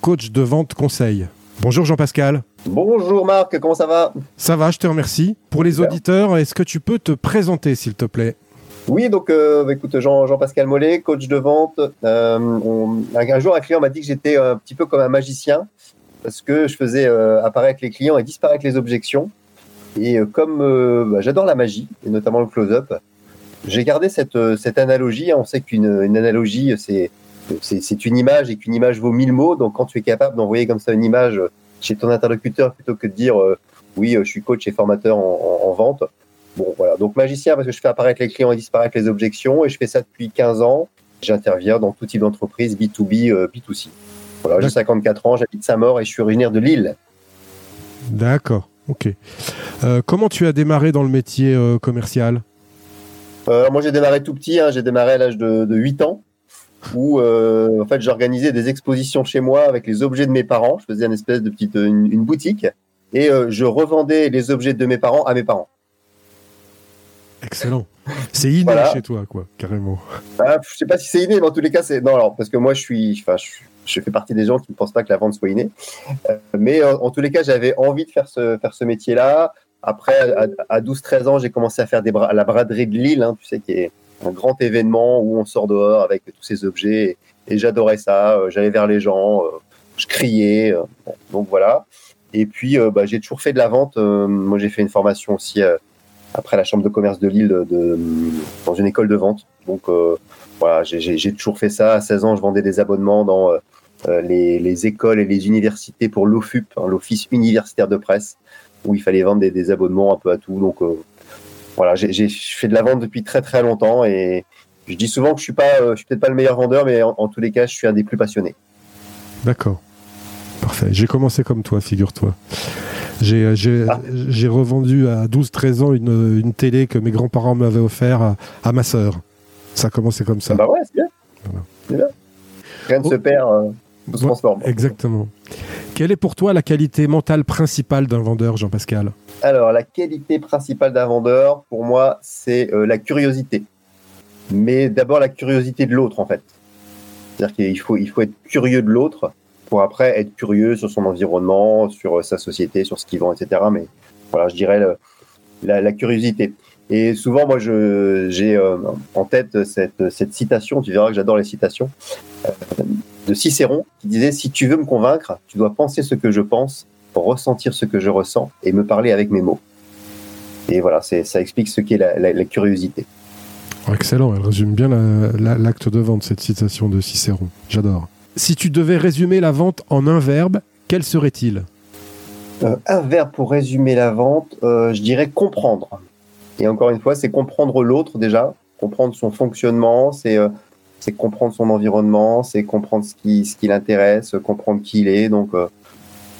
coach de vente conseil. Bonjour Jean-Pascal. Bonjour Marc, comment ça va? Ça va, je te remercie. Pour les auditeurs, est-ce que tu peux te présenter s'il te plaît? Oui, donc euh, bah, écoute Jean, Jean-Pascal Mollet, coach de vente. Euh, un jour, un client m'a dit que j'étais un petit peu comme un magicien parce que je faisais euh, apparaître les clients et disparaître les objections. Et comme bah, j'adore la magie, et notamment le close-up, j'ai gardé cette, cette analogie. On sait qu'une une analogie, c'est c'est une image et qu'une image vaut mille mots. Donc, quand tu es capable d'envoyer comme ça une image chez ton interlocuteur plutôt que de dire euh, oui, euh, je suis coach et formateur en, en, vente. Bon, voilà. Donc, magicien parce que je fais apparaître les clients et disparaître les objections et je fais ça depuis 15 ans. J'interviens dans tout type d'entreprise, B2B, B2C. Voilà, j'ai 54 ans, j'habite Saint-Maur et je suis originaire de Lille. D'accord, ok. Euh, comment tu as démarré dans le métier commercial? Euh, moi, j'ai démarré tout petit. Hein, j'ai démarré à l'âge de, de, 8 ans, où euh, en fait, j'organisais des expositions chez moi avec les objets de mes parents. Je faisais une espèce de petite une, boutique et euh, je revendais les objets de mes parents à mes parents. Excellent. C'est inné chez toi, quoi, carrément. Ah, je sais pas si c'est inné, mais en tous les cas, c'est non. Alors, parce que moi, je suis, enfin, je, je, fais partie des gens qui ne pensent pas que la vente soit innée. Euh, mais en, en tous les cas, j'avais envie de faire ce faire ce métier-là. Après, à, 12-13 ans, j'ai commencé à faire des la braderie de Lille, hein, tu sais, qui est un grand événement où on sort dehors avec tous ces objets. Et, j'adorais ça. Euh, j'allais vers les gens, euh, je criais. Euh, donc voilà. Et puis, bah, j'ai toujours fait de la vente. moi, j'ai fait une formation aussi après la chambre de commerce de Lille de, dans une école de vente. Donc voilà, j'ai toujours fait ça. À 16 ans, je vendais des abonnements dans les, les, écoles et les universités pour l'OFUP, hein, l'Office universitaire de presse où il fallait vendre des, abonnements un peu à tout. Donc euh, voilà, j'ai fait de la vente depuis très très longtemps et je dis souvent que je suis pas, euh, je suis peut-être pas le meilleur vendeur, mais en, tous les cas, je suis un des plus passionnés. D'accord. Parfait. J'ai commencé comme toi, figure-toi. J'ai euh, ah. revendu à 12-13 ans une, une, télé que mes grands-parents m'avaient offert à, ma sœur. Ça a commencé comme ça. Bah ouais, c'est bien. bien. Rien ne se perd, se transforme. Exactement. Quelle est pour toi la qualité mentale principale d'un vendeur, Jean-Pascal Alors, la qualité principale d'un vendeur, pour moi, c'est euh, la curiosité. Mais d'abord la curiosité de l'autre, en fait. C'est-à-dire qu'il faut, il faut être curieux de l'autre pour après être curieux sur son environnement, sur euh, sa société, sur ce qu'il vend, etc. Mais voilà, je dirais la, curiosité. Et souvent, moi, j'ai euh, en tête cette, cette, citation, tu verras que j'adore les citations, de Cicéron qui disait Si tu veux me convaincre, tu dois penser ce que je pense, ressentir ce que je ressens et me parler avec mes mots. Et voilà, ça explique ce qu'est la, curiosité. excellent, elle résume bien l'acte de vente, cette citation de Cicéron. J'adore. Si tu devais résumer la vente en un verbe, quel serait-il? Euh, Un verbe pour résumer la vente, euh, je dirais comprendre. Et encore une fois, c'est comprendre l'autre déjà, comprendre son fonctionnement, c'est euh, comprendre son environnement, c'est comprendre ce qui, ce qui l'intéresse, comprendre qui il est. Donc, euh,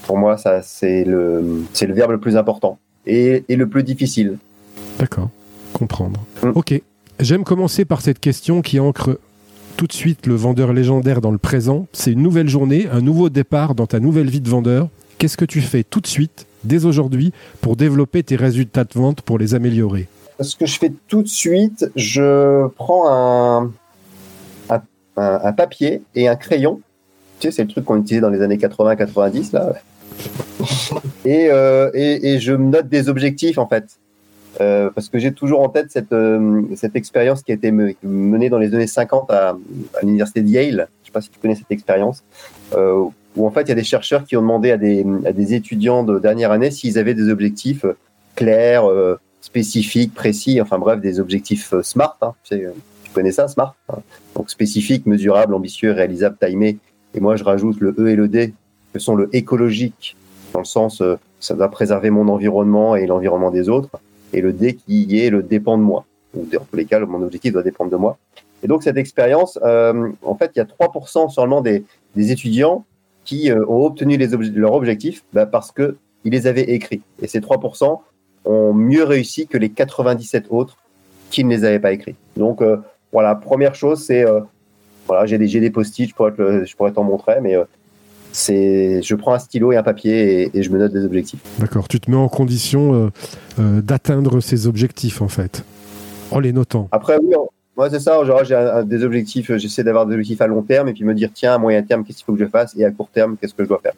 pour moi, ça, c'est le, verbe le plus important et, et le plus difficile. D'accord, comprendre. Mm. Ok, j'aime commencer par cette question qui ancre tout de suite le vendeur légendaire dans le présent. C'est une nouvelle journée, un nouveau départ dans ta nouvelle vie de vendeur. Qu'est-ce que tu fais tout de suite, dès aujourd'hui, pour développer tes résultats de vente, pour les améliorer Ce que je fais tout de suite, je prends un, un, papier et un crayon. Tu sais, c'est le truc qu'on utilisait dans les années 80-90, là. Et, euh, et, et, je me note des objectifs, en fait. Euh, parce que j'ai toujours en tête cette, euh, cette expérience qui a été menée dans les années 50 à, à l'université de Yale. Je sais pas si tu connais cette expérience. Euh, où en fait, il y a des chercheurs qui ont demandé à des, à des étudiants de dernière année s'ils avaient des objectifs clairs, euh, spécifiques, précis, enfin bref, des objectifs SMART. Hein, tu, sais, tu, connais ça, SMART hein. Donc spécifique, mesurable, ambitieux, réalisable, timé. Et moi, je rajoute le E et le D, que sont le écologique, dans le sens, euh, ça doit préserver mon environnement et l'environnement des autres, et le D qui est le dépend de moi. Ou dans tous les cas, mon objectif doit dépendre de moi. Et donc cette expérience, euh, en fait, il y a 3% seulement des, des, étudiants qui euh, ont obtenu les obje leurs objectifs bah, parce qu'ils les avaient écrits. Et ces 3% ont mieux réussi que les 97 autres qui ne les avaient pas écrits. Donc euh, voilà, première chose, c'est euh, voilà, j'ai des, des post-it, je pourrais, t'en montrer, mais c'est je prends un stylo et un papier et, et je me note des objectifs. D'accord, tu te mets en condition d'atteindre ces objectifs en fait, en les notant. Après, oui, moi c'est ça, genre j'ai des objectifs, j'essaie d'avoir des objectifs à long terme et puis me dire tiens, à moyen terme, qu'est-ce qu'il faut que je fasse et à court terme, qu'est-ce que je dois faire.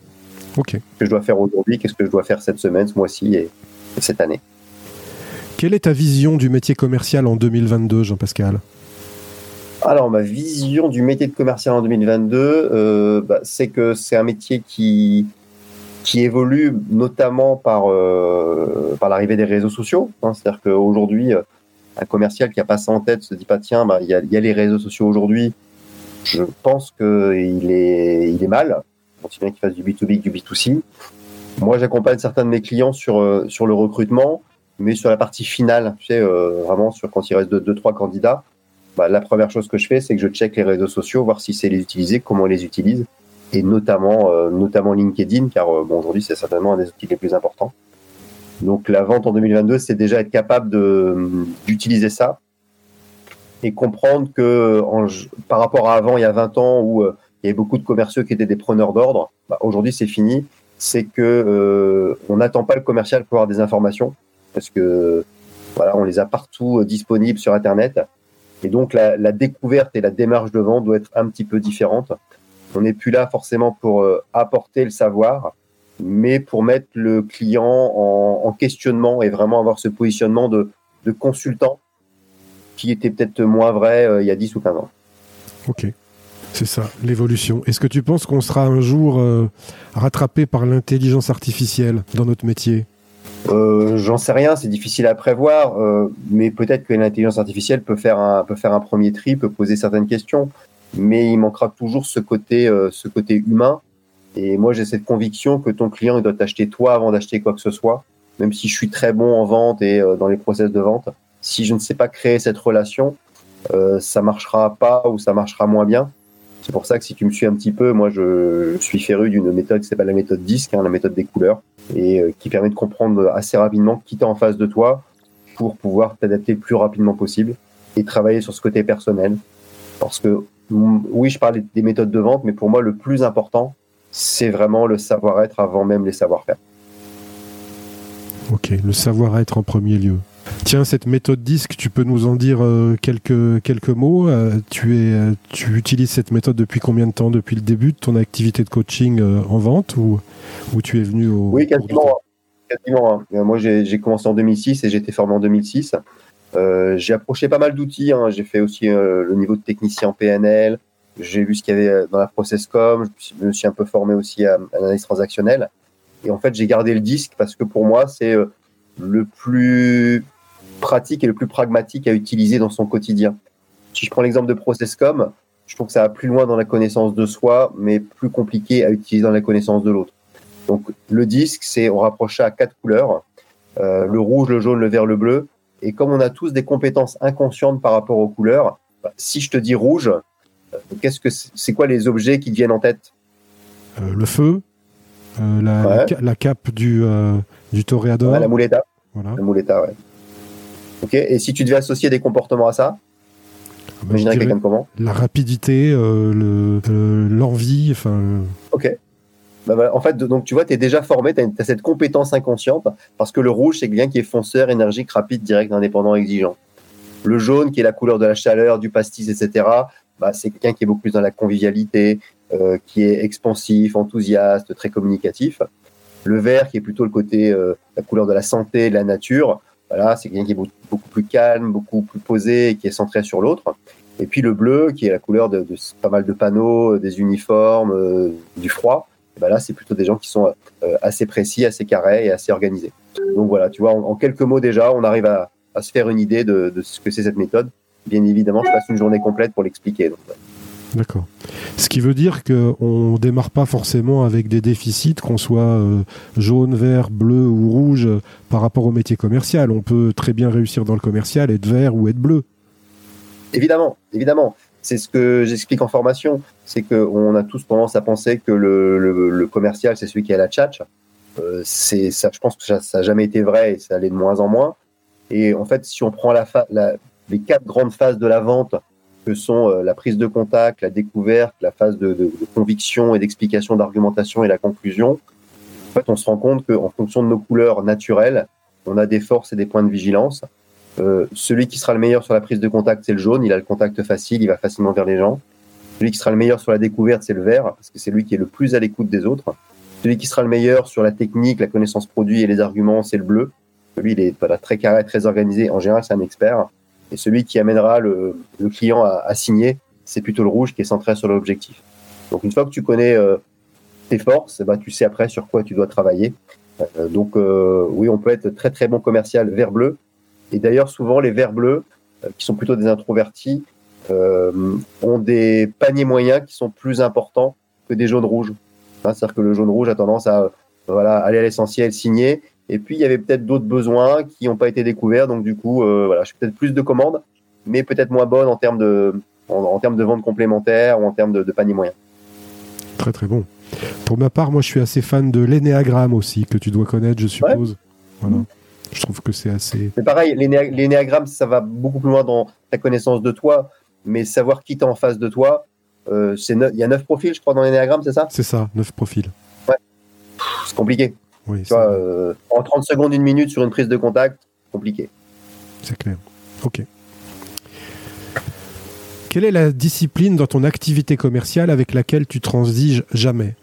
Ok. Qu'est-ce que je dois faire aujourd'hui, qu'est-ce que je dois faire cette semaine, ce mois-ci et, et cette année. Quelle est ta vision du métier commercial en 2022, Jean-Pascal? Alors, ma vision du métier de commercial en 2022, euh, bah, c'est que c'est un métier qui, qui évolue notamment par, euh, par l'arrivée des réseaux sociaux. Hein. C'est-à-dire qu'aujourd'hui, euh, un commercial qui a pas ça en tête se dit pas tiens, bah, il y, a, y a les réseaux sociaux aujourd'hui. Je pense qu'il est, il est mal, aussi bien qu'il fasse du B2B que du B2C. Moi, j'accompagne certains de mes clients sur, euh, sur le recrutement, mais sur la partie finale, tu sais, euh, vraiment sur quand il reste deux, deux trois candidats bah, la première chose que je fais, c'est que je check les réseaux sociaux, voir si c'est les utiliser, comment on les utilise, et notamment, euh, notamment LinkedIn, car bon, aujourd'hui, c'est certainement un des outils les plus importants. Donc, la vente en 2022, c'est déjà être capable d'utiliser ça et comprendre que par rapport à avant, il y a 20 ans, où euh, il y avait beaucoup de commerciaux qui étaient des preneurs d'ordre, bah, aujourd'hui, c'est fini. C'est que euh, on n'attend pas le commercial pour avoir des informations, parce que voilà, on les a partout disponibles sur Internet. Et donc, la, la, découverte et la démarche de vente doit être un petit peu différente. On n'est plus là forcément pour euh, apporter le savoir, mais pour mettre le client en, en questionnement et vraiment avoir ce positionnement de, de consultant qui était peut-être moins vrai euh, il y a 10 ou 15 ans. Ok. C'est ça, l'évolution. Est-ce que tu penses qu'on sera un jour euh, rattrapé par l'intelligence artificielle dans notre métier? Euh, J'en sais rien, c'est difficile à prévoir, mais peut-être que l'intelligence artificielle peut faire, un, peut faire un premier tri, peut poser certaines questions, mais il manquera toujours ce côté, ce côté humain. Et moi, j'ai cette conviction que ton client il doit t'acheter toi avant d'acheter quoi que ce soit, même si je suis très bon en vente et euh, dans les process de vente. Si je ne sais pas créer cette relation, euh, ça marchera pas ou ça marchera moins bien. C'est pour ça que si tu me suis un petit peu, moi je, suis féru d'une méthode qui s'appelle la méthode disque, hein, la méthode des couleurs, et euh, qui permet de comprendre assez rapidement qui est en face de toi pour pouvoir t'adapter le plus rapidement possible et travailler sur ce côté personnel. Parce que oui, je parle des méthodes de vente, mais pour moi le plus important, c'est vraiment le savoir-être avant même les savoir-faire. Ok, le savoir-être en premier lieu. Tiens, cette méthode disque, tu peux nous en dire euh, quelques, quelques mots? Euh, tu, es, tu utilises cette méthode depuis combien de temps? Depuis le début de ton activité de coaching euh, en vente ou, ou tu es venu au. Oui, quasiment. quasiment hein. Moi, j'ai commencé en 2006 et j'ai été formé en 2006. j'ai approché pas mal d'outils. Hein. J'ai fait aussi le niveau de technicien en PNL. J'ai vu ce qu'il y avait dans la processcom. Je me suis un peu formé aussi à, l'analyse transactionnelle. Et en fait, j'ai gardé le disque parce que pour moi, c'est le plus pratique et le plus pragmatique à utiliser dans son quotidien. Si je prends l'exemple de Processcom, je trouve que ça va plus loin dans la connaissance de soi, mais plus compliqué à utiliser dans la connaissance de l'autre. Donc le disque, c'est on rapproche ça à quatre couleurs, euh, le rouge, le jaune, le vert, le bleu. Et comme on a tous des compétences inconscientes par rapport aux couleurs, bah, si je te dis rouge, euh, qu'est-ce que c'est quoi les objets qui te viennent en tête? Euh, Le feu, euh, la, ouais. la, la, cape du, euh, du toréador. Ouais, la muleta. Voilà. La muleta, ouais. Ok. Et si tu devais associer des comportements à ça, bah, imaginerais quelqu'un comment? La rapidité, euh, l'envie, le, enfin. Ok. Bah, bah, en fait, donc tu vois, tu es déjà formé, tu as, as, cette compétence inconsciente, parce que le rouge, c'est quelqu'un qui est fonceur, énergique, rapide, direct, indépendant, exigeant. Le jaune, qui est la couleur de la chaleur, du pastis, etc., bah, c'est quelqu'un qui est beaucoup plus dans la convivialité, euh, qui est expansif, enthousiaste, très communicatif. Le vert, qui est plutôt le côté, euh, la couleur de la santé, de la nature, voilà, c'est quelqu'un qui est beaucoup, plus calme, beaucoup plus posé, qui est centré sur l'autre. Et puis le bleu, qui est la couleur de, pas mal de panneaux, des uniformes, du froid. là, c'est plutôt des gens qui sont assez précis, assez carrés et assez organisés. Donc voilà, tu vois, en, quelques mots déjà, on arrive à, se faire une idée de, ce que c'est cette méthode. Bien évidemment, je passe une journée complète pour l'expliquer. D'accord. Ce qui veut dire qu'on ne démarre pas forcément avec des déficits, qu'on soit euh, jaune, vert, bleu ou rouge par rapport au métier commercial. On peut très bien réussir dans le commercial, être vert ou être bleu. Évidemment, évidemment. C'est ce que j'explique en formation. C'est qu'on a tous tendance à penser que le, commercial, c'est celui qui a la tchatch. Euh, c'est ça, je pense que ça n'a jamais été vrai et ça allait de moins en moins. Et en fait, si on prend la, les quatre grandes phases de la vente, que sont euh, la prise de contact, la découverte, la phase de, conviction et d'explication, d'argumentation et la conclusion, en fait, on se rend compte qu'en fonction de nos couleurs naturelles, on a des forces et des points de vigilance. Euh, celui qui sera le meilleur sur la prise de contact, c'est le jaune. Il a le contact facile, il va facilement vers les gens. Celui qui sera le meilleur sur la découverte, c'est le vert, parce que c'est lui qui est le plus à l'écoute des autres. Celui qui sera le meilleur sur la technique, la connaissance produit et les arguments, c'est le bleu. Lui, il est très carré, très organisé. En général, c'est un expert. Et celui qui amènera le, client à, signer, c'est plutôt le rouge qui est centré sur l'objectif. Donc, une fois que tu connais euh, tes forces, bah, tu sais après sur quoi tu dois travailler. Euh, donc, euh, oui, on peut être très très bon commercial vert-bleu. Et d'ailleurs, souvent, les verts-bleus, qui sont plutôt des introvertis, ont des paniers moyens qui sont plus importants que des jaunes-rouges. Hein, c'est-à-dire que le jaune-rouge a tendance à aller à l'essentiel, signer. Et puis, il y avait peut-être d'autres besoins qui n'ont pas été découverts. Donc, du coup, euh, voilà, je suis peut-être plus de commandes, mais peut-être moins bonne en termes de, en, termes de vente complémentaire ou en termes de, panier moyen. Très, très bon. Pour ma part, moi, je suis assez fan de l'énéagramme aussi, que tu dois connaître, je suppose. Voilà. Je trouve que c'est assez. C'est pareil, l'énéagramme, ça va beaucoup plus loin dans ta connaissance de toi, mais savoir qui t'es en face de toi, euh, il y a neuf profils, je crois, dans l'énéagramme, c'est ça? C'est ça, neuf profils. Ouais. C'est compliqué. Oui, tu vois, euh, en 30 secondes, une minute sur une prise de contact, compliqué. C'est clair. Ok. Quelle est la discipline dans ton activité commerciale avec laquelle tu transiges jamais?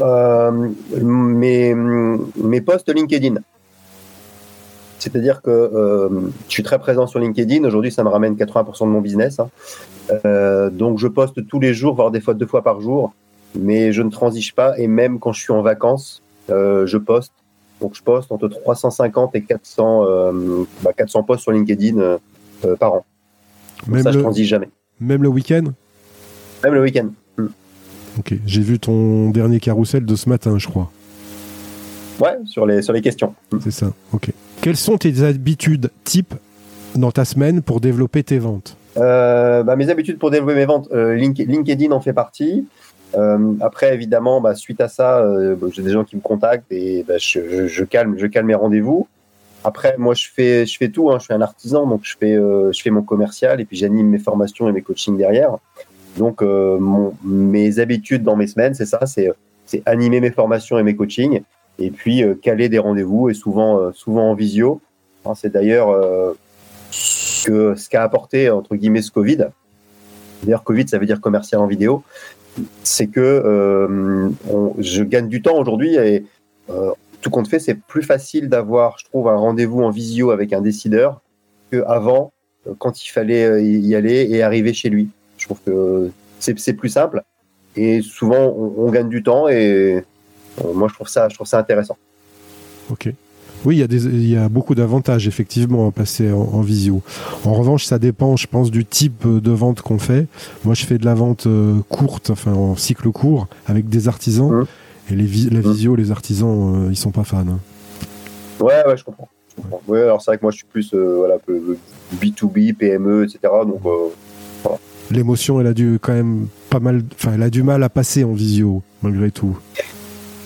Euh, mes, mes posts LinkedIn. C'est-à-dire que euh, je suis très présent sur LinkedIn. Aujourd'hui, ça me ramène 80% de mon business. Hein. Euh, donc, je poste tous les jours, voire des fois deux fois par jour. Mais je ne transige pas. Et même quand je suis en vacances, je poste. Donc, je poste entre 350 et 400, 400 bah, posts sur LinkedIn par an. même ça, je transige jamais. Même le week-end? Même le week-end. Hmm. Ok. J'ai vu ton dernier carrousel de ce matin, je crois. Ouais, sur les, sur les questions. Hmm. C'est ça, ok. Quelles sont tes habitudes type dans ta semaine pour développer tes ventes? Euh, bah, Mes habitudes pour développer mes ventes, euh, LinkedIn en fait partie. Euh, après, évidemment, bah, suite à ça, bah, j'ai des gens qui me contactent et je, calme, je calme mes rendez-vous. Après, moi, je fais, je fais tout. Hein. je suis un artisan, donc je fais, je fais mon commercial et puis j'anime mes formations et mes coachings derrière. Donc, mes habitudes dans mes semaines, c'est ça, c'est animer mes formations et mes coachings et puis euh, caler des rendez-vous et souvent, euh, souvent en visio. Hein, c'est d'ailleurs euh, ce qu'a apporté entre guillemets ce Covid. D'ailleurs, Covid, ça veut dire commercial en vidéo. C'est que je gagne du temps aujourd'hui et tout compte fait, c'est plus facile d'avoir, je trouve, un rendez-vous en visio avec un décideur qu'avant, quand il fallait y aller et arriver chez lui. Je trouve que c'est plus simple et souvent on, on, gagne du temps et euh, moi, je trouve ça, je trouve ça intéressant. Ok. Oui, il y, a des, il y a beaucoup d'avantages effectivement à passer en, visio. En revanche, ça dépend, je pense, du type de vente qu'on fait. Moi, je fais de la vente euh, courte, enfin en cycle court, avec des artisans. Mmh. Et les la mmh. visio, les artisans, euh, ils sont pas fans. Hein. Ouais, ouais, je comprends. Ouais, alors c'est vrai que moi, je suis plus voilà, B2B, PME, etc. Donc, L'émotion, elle a dû quand même pas mal, enfin, elle a du mal à passer en visio, malgré tout.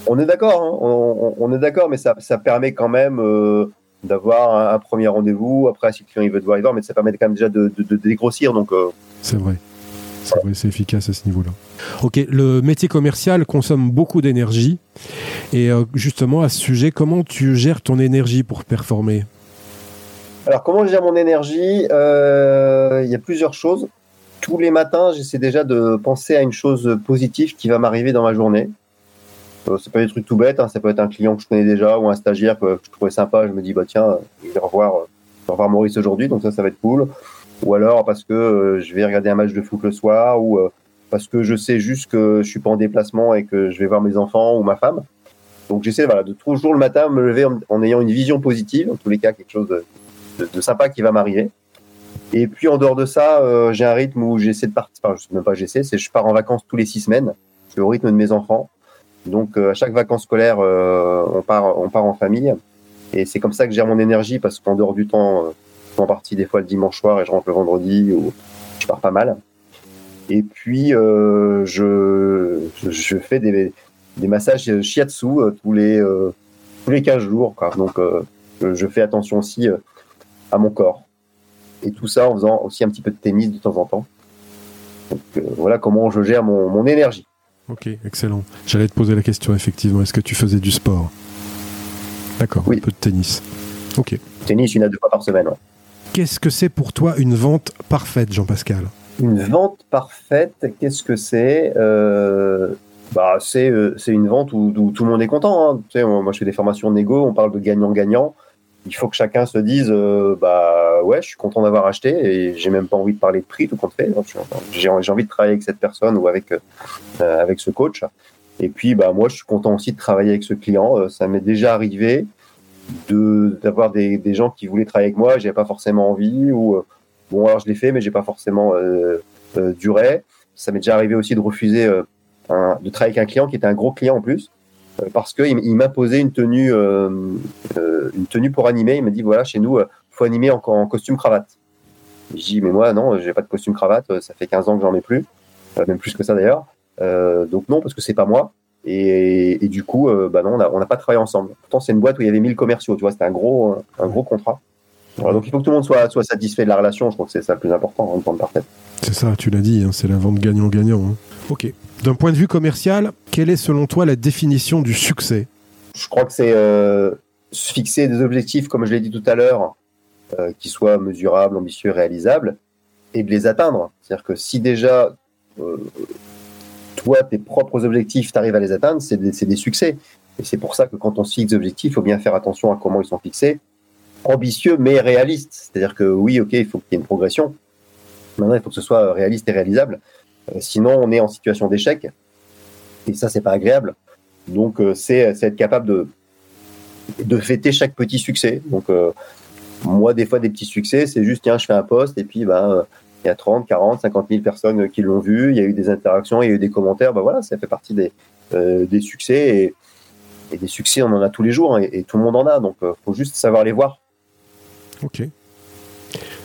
On est d'accord, hein. on, est d'accord, mais ça, permet quand même euh, d'avoir un, premier rendez-vous. Après, si le client il veut te voir, il voir, mais ça permet quand même déjà de, dégrossir. Donc, euh, c'est vrai. C'est vrai, c'est efficace à ce niveau-là. Ok, le métier commercial consomme beaucoup d'énergie. Et euh, justement, à ce sujet, comment tu gères ton énergie pour performer? Alors, comment je gère mon énergie? Il y a plusieurs choses. tous les matins, j'essaie déjà de penser à une chose positive qui va m'arriver dans ma journée. Euh, c'est pas des trucs tout bêtes, hein. ça peut être un client que je connais déjà ou un stagiaire que je trouvais sympa. Je me dis bah tiens, je vais revoir, je vais revoir Maurice aujourd'hui, donc ça, ça va être cool. Ou alors parce que euh, je vais regarder un match de foot le soir, ou euh, parce que je sais juste que je suis pas en déplacement et que je vais voir mes enfants ou ma femme. Donc j'essaie voilà, de toujours le matin me lever en, ayant une vision positive, en tous les cas quelque chose de, sympa qui va m'arriver. Et puis en dehors de ça, euh, j'ai un rythme où j'essaie de partir, enfin, je sais même pas j'essaie, c'est je pars en vacances tous les six semaines, c'est au rythme de mes enfants. Donc à chaque vacances scolaires, on part on part en famille. Et c'est comme ça que je gère mon énergie parce qu'en dehors du temps, en partie des fois le dimanche soir et je rentre le vendredi ou je pars pas mal. Et puis euh, je, je fais des, des massages shiatsu euh, tous les euh, tous les 15 jours. Quoi. Donc je fais attention aussi à mon corps. Et tout ça en faisant aussi un petit peu de tennis de temps en temps. Donc voilà comment je gère mon, mon énergie. Ok, excellent. J'allais te poser la question effectivement. Est-ce que tu faisais du sport? D'accord, oui. un peu de tennis. Ok. Tennis une à deux fois par semaine. Ouais. Qu'est-ce que c'est pour toi une vente parfaite, Jean-Pascal? Une vente parfaite, qu'est-ce que c'est? Euh, bah, c'est, euh, c'est une vente où, tout le monde est content. Hein. Tu sais, moi, je fais des formations négo, on parle de gagnant-gagnant. Il faut que chacun se dise euh, bah ouais, je suis content d'avoir acheté et j'ai même pas envie de parler de prix, tout compte fait. J'ai, j'ai envie de travailler avec cette personne ou avec, avec ce coach. Et puis, bah, moi, je suis content aussi de travailler avec ce client. ça m'est déjà arrivé de d'avoir des, des, gens qui voulaient travailler avec moi, j'avais pas forcément envie ou euh, bon alors je l'ai fait mais j'ai pas forcément euh, euh, duré. Ça m'est déjà arrivé aussi de refuser de travailler avec un client qui était un gros client en plus parce que il, il m'imposait une tenue une tenue pour animer. Il m'a dit voilà chez nous faut animer en, en costume cravate. Je dis mais moi non j'ai pas de costume cravate, ça fait 15 ans que j'en ai plus, même plus que ça d'ailleurs. donc non parce que c'est pas moi. Et, du coup, euh, bah non, on n'a pas travaillé ensemble. Pourtant, c'est une boîte où il y avait 1000 commerciaux, tu vois, c'était un gros, un gros contrat. donc il faut que tout le monde soit, satisfait de la relation, je crois que c'est ça le plus important en vente parfaite. C'est ça, tu l'as dit, hein, c'est la vente gagnant-gagnant. Hein. Ok. D'un point de vue commercial, quelle est selon toi la définition du succès? Je crois que c'est euh, se fixer des objectifs, comme je l'ai dit tout à l'heure, euh, qui soient mesurables, ambitieux, réalisables, et de les atteindre. C'est-à-dire que si déjà euh, toi, tes propres objectifs, tu arrives à les atteindre, c'est des, succès. Et c'est pour ça que quand on se fixe des objectifs, il faut bien faire attention à comment ils sont fixés. Ambitieux, mais réaliste. C'est-à-dire que oui, ok, il faut qu'il y ait une progression. Maintenant, il faut que ce soit réaliste et réalisable. Sinon, on est en situation d'échec. Et ça, c'est pas agréable. Donc, euh, c'est être capable de, de fêter chaque petit succès. Donc, euh, moi, des fois, des petits succès, c'est juste, tiens, je fais un poste et puis, ben, il y a 30, 40, 50 000 personnes qui l'ont vu, il y a eu des interactions, il y a eu des commentaires, ben voilà, ça fait partie des, euh, des succès et, des succès, on en a tous les jours hein, et, tout le monde en a, donc il euh, faut juste savoir les voir. Ok.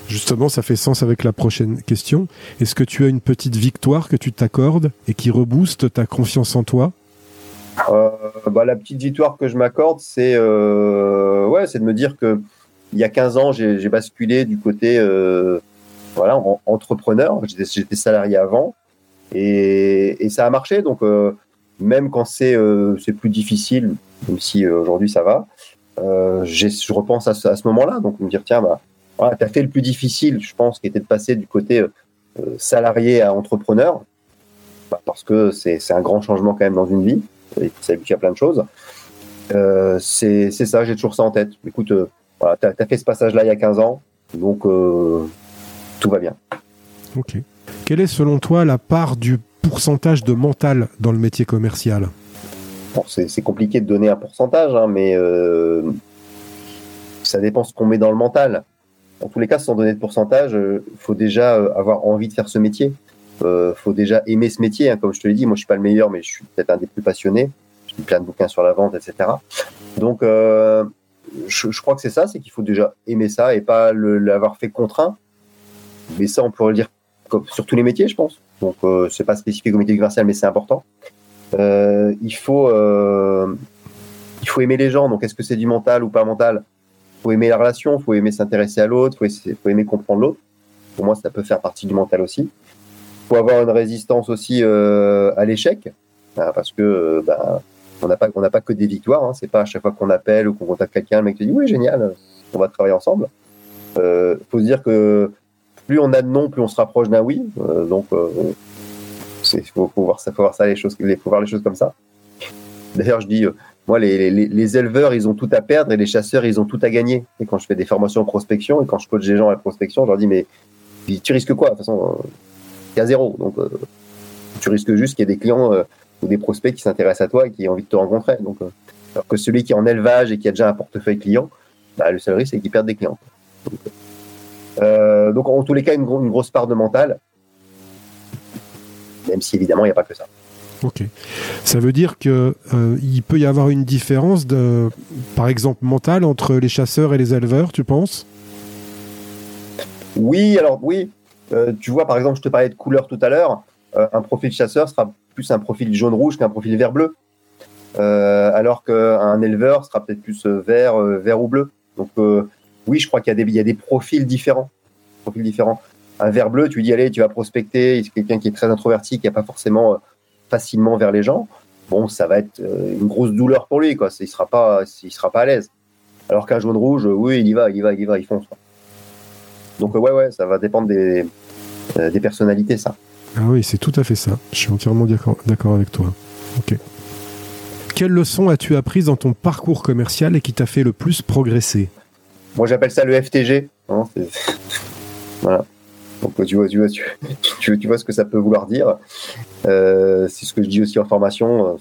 Justement, ça fait sens avec la prochaine question. Est-ce que tu as une petite victoire que tu t'accordes et qui rebooste ta confiance en toi? Euh, bah, La petite victoire que je m'accorde, c'est ouais, c'est de me dire que il y a 15 ans, j'ai basculé du côté voilà, entrepreneur. J'étais salarié avant et, ça a marché. Donc, euh, même quand c'est euh, plus difficile, même si euh, aujourd'hui ça va, je repense à ce, moment-là. Donc, me dire, tiens, bah, voilà, tu as fait le plus difficile, je pense, qui était de passer du côté salarié à entrepreneur, bah, parce que c'est un grand changement quand même dans une vie. Et ça à plein de choses. c'est ça, j'ai toujours ça en tête. Écoute, voilà, tu as, fait ce passage-là il y a 15 ans, donc tout va bien. Ok. Quelle est selon toi la part du pourcentage de mental dans le métier commercial? Bon, C'est compliqué de donner un pourcentage, hein, mais euh, ça dépend ce qu'on met dans le mental. En tous les cas, sans donner de pourcentage, il euh, faut déjà euh, avoir envie de faire ce métier. Il faut déjà aimer ce métier. Hein. Comme je te l'ai dit, moi je suis pas le meilleur, mais je suis peut-être un des plus passionnés. J'ai plein de bouquins sur la vente, etc. Donc, je, crois que c'est ça, c'est qu'il faut déjà aimer ça et pas l'avoir fait contraint mais ça, on pourrait le dire sur tous les métiers, je pense. Donc, euh, c'est pas spécifique au métier commercial, mais c'est important. Euh, il faut, euh, il faut aimer les gens. Donc, est-ce que c'est du mental ou pas mental? Faut aimer la relation, faut aimer s'intéresser à l'autre, il faut, aimer comprendre l'autre. Pour moi, ça peut faire partie du mental aussi. Faut avoir une résistance aussi à l'échec, hein, parce que bah, on n'a pas, on n'a pas que des victoires. Hein. C'est pas à chaque fois qu'on appelle ou qu'on contacte quelqu'un, le mec te dit oui génial, on va travailler ensemble. Il faut se dire que plus on a de non, plus on se rapproche d'un oui. donc, il faut, voir ça, faut voir ça les choses, faut voir les choses comme ça. D'ailleurs, je dis, moi, les, éleveurs, ils ont tout à perdre et les chasseurs, ils ont tout à gagner. Et quand je fais des formations en prospection et quand je coach des gens à la prospection, je leur dis, mais tu risques quoi? De toute façon, y a zéro. Donc, tu risques juste qu'il y ait des clients ou des prospects qui s'intéressent à toi et qui ont envie de te rencontrer. Donc, alors que celui qui est en élevage et qui a déjà un portefeuille client, bah, le seul risque, c'est qu'il perde des clients. Euh, donc, en tous les cas, une, grosse part de mental, même si évidemment, il n'y a pas que ça. Ok. Ça veut dire qu'il euh, peut y avoir une différence, par exemple, mentale entre les chasseurs et les éleveurs, tu penses? Oui, alors oui. Euh, tu vois, par exemple, je te parlais de couleur tout à l'heure. un profil chasseur sera plus un profil jaune-rouge qu'un profil vert-bleu. alors qu'un éleveur sera peut-être plus vert, vert ou bleu. Donc euh, oui, je crois qu'il y, a des profils différents. Profils différents. Un vert bleu, tu lui dis allez, tu vas prospecter, c'est quelqu'un qui est très introverti, qui n'est pas forcément euh, facilement vers les gens. Bon, ça va être euh, une grosse douleur pour lui, quoi. Il sera pas, il sera pas à l'aise. Alors qu'un jaune rouge, oui, il y va, il y va, il y va, il fonce. Donc ouais, ouais, ça va dépendre des, des personnalités, ça. Ah oui, c'est tout à fait ça. Je suis entièrement d'accord avec toi. Ok. Quelle leçon as-tu apprises dans ton parcours commercial et qui t'a fait le plus progresser? Moi, j'appelle ça le FTG. Hein, voilà. Donc, tu vois, tu, vois, tu, vois ce que ça peut vouloir dire? Euh, c'est ce que je dis aussi en formation.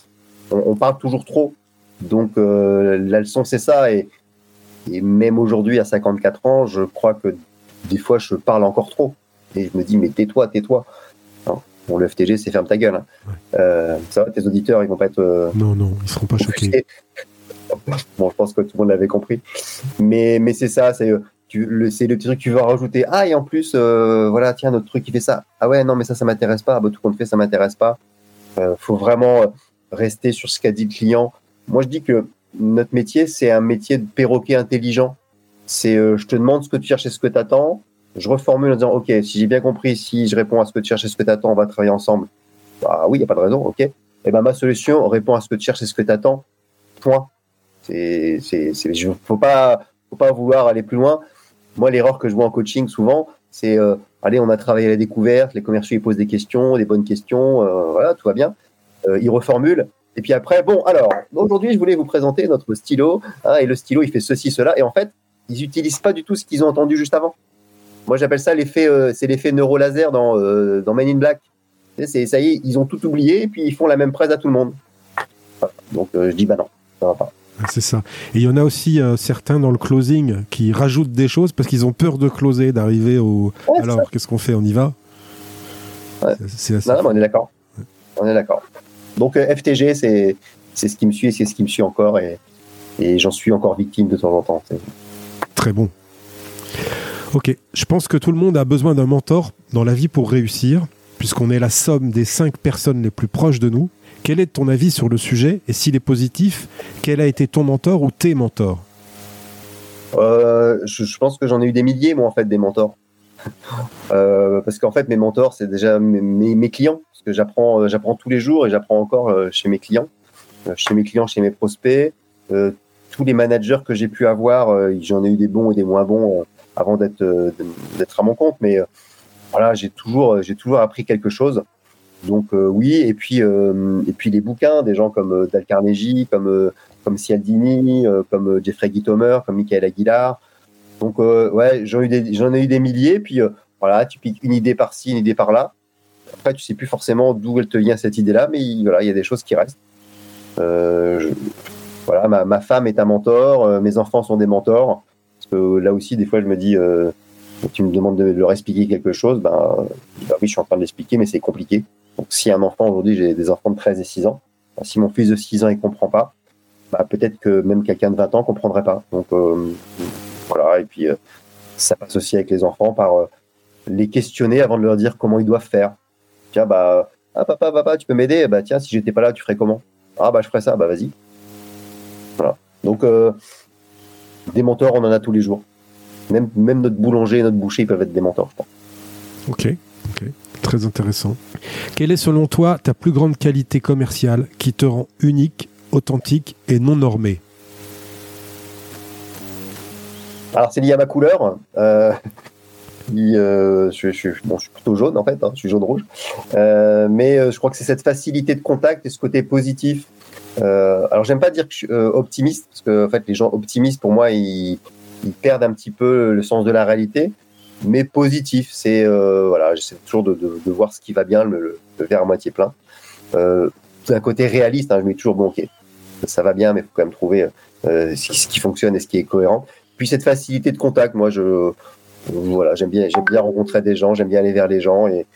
On, parle toujours trop. Donc, euh, la leçon, c'est ça. Et, et même aujourd'hui, à 54 ans, je crois que des fois, je parle encore trop. Et je me dis, mais tais-toi, tais-toi. Bon, le FTG, c'est ferme ta gueule. Hein. Euh, ça va, tes auditeurs, ils vont pas être. Euh, non, non, ils seront pas choqués. bon, je pense que tout le monde l'avait compris. Mais, mais c'est ça, c'est. C'est le petit truc que tu veux rajouter. Ah, et en plus, euh, voilà, tiens, notre truc, il fait ça. Ah ouais, non, mais ça, ça m'intéresse pas. Ah, bah, tout compte fait, ça m'intéresse pas. Il faut vraiment rester sur ce qu'a dit le client. Moi, je dis que notre métier, c'est un métier de perroquet intelligent. C'est, je te demande ce que tu cherches et ce que tu attends je reformule en disant, OK, si j'ai bien compris, si je réponds à ce que tu cherches et ce que tu attends, on va travailler ensemble. Bah oui, il n'y a pas de raison, OK. Et eh ben ma solution répond à ce que tu cherches et ce que tu attends. Point. C'est, c'est, c'est, faut pas, faut pas vouloir aller plus loin. Moi, l'erreur que je vois en coaching souvent, c'est, euh, allez, on a travaillé à la découverte, les commerciaux ils posent des questions, des bonnes questions, euh, voilà, tout va bien. Euh, ils reformulent. Et puis après, bon, alors, aujourd'hui, je voulais vous présenter notre stylo. Hein, et le stylo, il fait ceci, cela. Et en fait, ils n'utilisent pas du tout ce qu'ils ont entendu juste avant. Moi, j'appelle ça l'effet, c'est l'effet neurolaser dans, dans Men in Black. Ça y est, ils ont tout oublié puis ils font la même presse à tout le monde. Donc, je dis, bah non, ça va pas. C'est ça. Et il y en a aussi certains dans le closing qui rajoutent des choses parce qu'ils ont peur de closer, d'arriver au. Alors, qu'est-ce qu'on fait On y va? C'est assez. Non, on est d'accord. On est d'accord. Donc, FTG, c'est, c'est ce qui me suit et c'est ce qui me suit encore et, et j'en suis encore victime de temps en temps. Très bon. Ok, je pense que tout le monde a besoin d'un mentor dans la vie pour réussir, puisqu'on est la somme des cinq personnes les plus proches de nous. Quel est ton avis sur le sujet Et s'il est positif, quel a été ton mentor ou tes mentors? Euh, je, pense que j'en ai eu des milliers, moi, en fait, des mentors. Euh, parce qu'en fait, mes mentors, c'est déjà mes, clients. Parce que j'apprends, euh, j'apprends tous les jours et j'apprends encore chez mes clients, chez mes clients, chez mes prospects. tous les managers que j'ai pu avoir, j'en ai eu des bons et des moins bons avant d'être d'être à mon compte, mais voilà, j'ai toujours j'ai toujours appris quelque chose. Donc euh, oui, et puis et puis les bouquins, des gens comme Dal Carnegie, comme comme Cialdini, comme Jeffrey Gitomer, comme Michael Aguilar. Donc ouais, j'en ai eu des j'en ai eu des milliers. Puis voilà, tu piques une idée par-ci, une idée par-là. Après, tu sais plus forcément d'où elle te vient cette idée-là, mais voilà, il y a des choses qui restent. voilà, ma, ma, femme est un mentor, mes enfants sont des mentors là aussi, des fois, je me dis, euh, tu me demandes de leur expliquer quelque chose, ben, bah oui, je suis en train de l'expliquer, mais c'est compliqué. Donc, si un enfant, aujourd'hui, j'ai des enfants de 13 et 6 ans, ben, si mon fils de 6 ans, il comprend pas, bah, peut-être que même quelqu'un de 20 ans comprendrait pas. Donc, euh, voilà. Et puis, euh, ça passe aussi avec les enfants par les questionner avant de leur dire comment ils doivent faire. Tiens, bah, ah, papa, papa, tu peux m'aider? Bah, tiens, si j'étais pas là, tu ferais comment? Ah, bah, je ferais ça. Bah, vas-y. Voilà. Donc, des mentors, on en a tous les jours. Même, même notre boulanger et notre boucher, ils peuvent être des mentors, je pense. Ok. Très intéressant. Quelle est selon toi ta plus grande qualité commerciale qui te rend unique, authentique et non normé Alors c'est lié à ma couleur. Euh, je, je, suis plutôt jaune en fait, hein, je suis jaune-rouge. mais je crois que c'est cette facilité de contact et ce côté positif. alors j'aime pas dire que je suis optimiste, parce que en fait les gens optimistes pour moi ils, ils perdent un petit peu le sens de la réalité mais positif. C'est voilà, j'essaie toujours de, de, de, voir ce qui va bien, le, le verre à moitié plein. Euh, d'un côté réaliste, hein, je mets toujours bon, ok, ça va bien, mais faut quand même trouver euh, ce qui fonctionne et ce qui est cohérent. Puis cette facilité de contact, moi, je voilà, j'aime bien, j'aime bien rencontrer des gens, j'aime bien aller vers les gens et